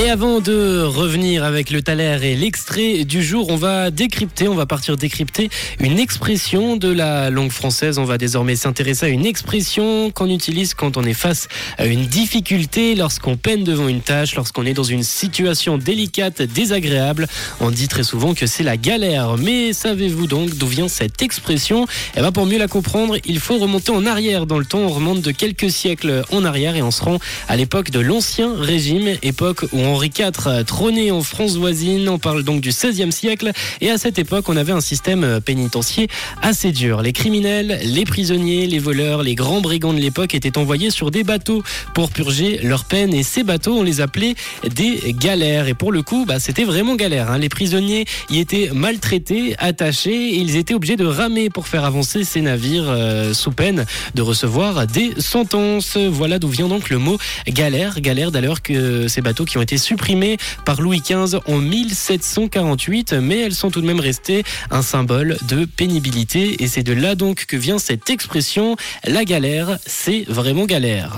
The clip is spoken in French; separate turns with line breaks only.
Et avant de revenir avec le taler et l'extrait du jour, on va décrypter, on va partir décrypter une expression de la langue française. On va désormais s'intéresser à une expression qu'on utilise quand on est face à une difficulté, lorsqu'on peine devant une tâche, lorsqu'on est dans une situation délicate, désagréable. On dit très souvent que c'est la galère. Mais savez-vous donc d'où vient cette expression? Et bien pour mieux la comprendre, il faut remonter en arrière dans le temps. On remonte de quelques siècles en arrière et on se rend à l'époque de l'Ancien Régime, époque où Henri IV trônait en France voisine. On parle donc du XVIe siècle. Et à cette époque, on avait un système pénitentiaire assez dur. Les criminels, les prisonniers, les voleurs, les grands brigands de l'époque étaient envoyés sur des bateaux pour purger leur peine. Et ces bateaux, on les appelait des galères. Et pour le coup, bah, c'était vraiment galère. Hein. Les prisonniers y étaient maltraités, attachés, et ils étaient obligés de ramer pour faire avancer ces navires euh, sous peine de recevoir des sentences. Voilà d'où vient donc le mot galère. Galère d'ailleurs que ces bateaux qui ont supprimées par Louis XV en 1748, mais elles sont tout de même restées un symbole de pénibilité. Et c'est de là donc que vient cette expression, la galère, c'est vraiment galère.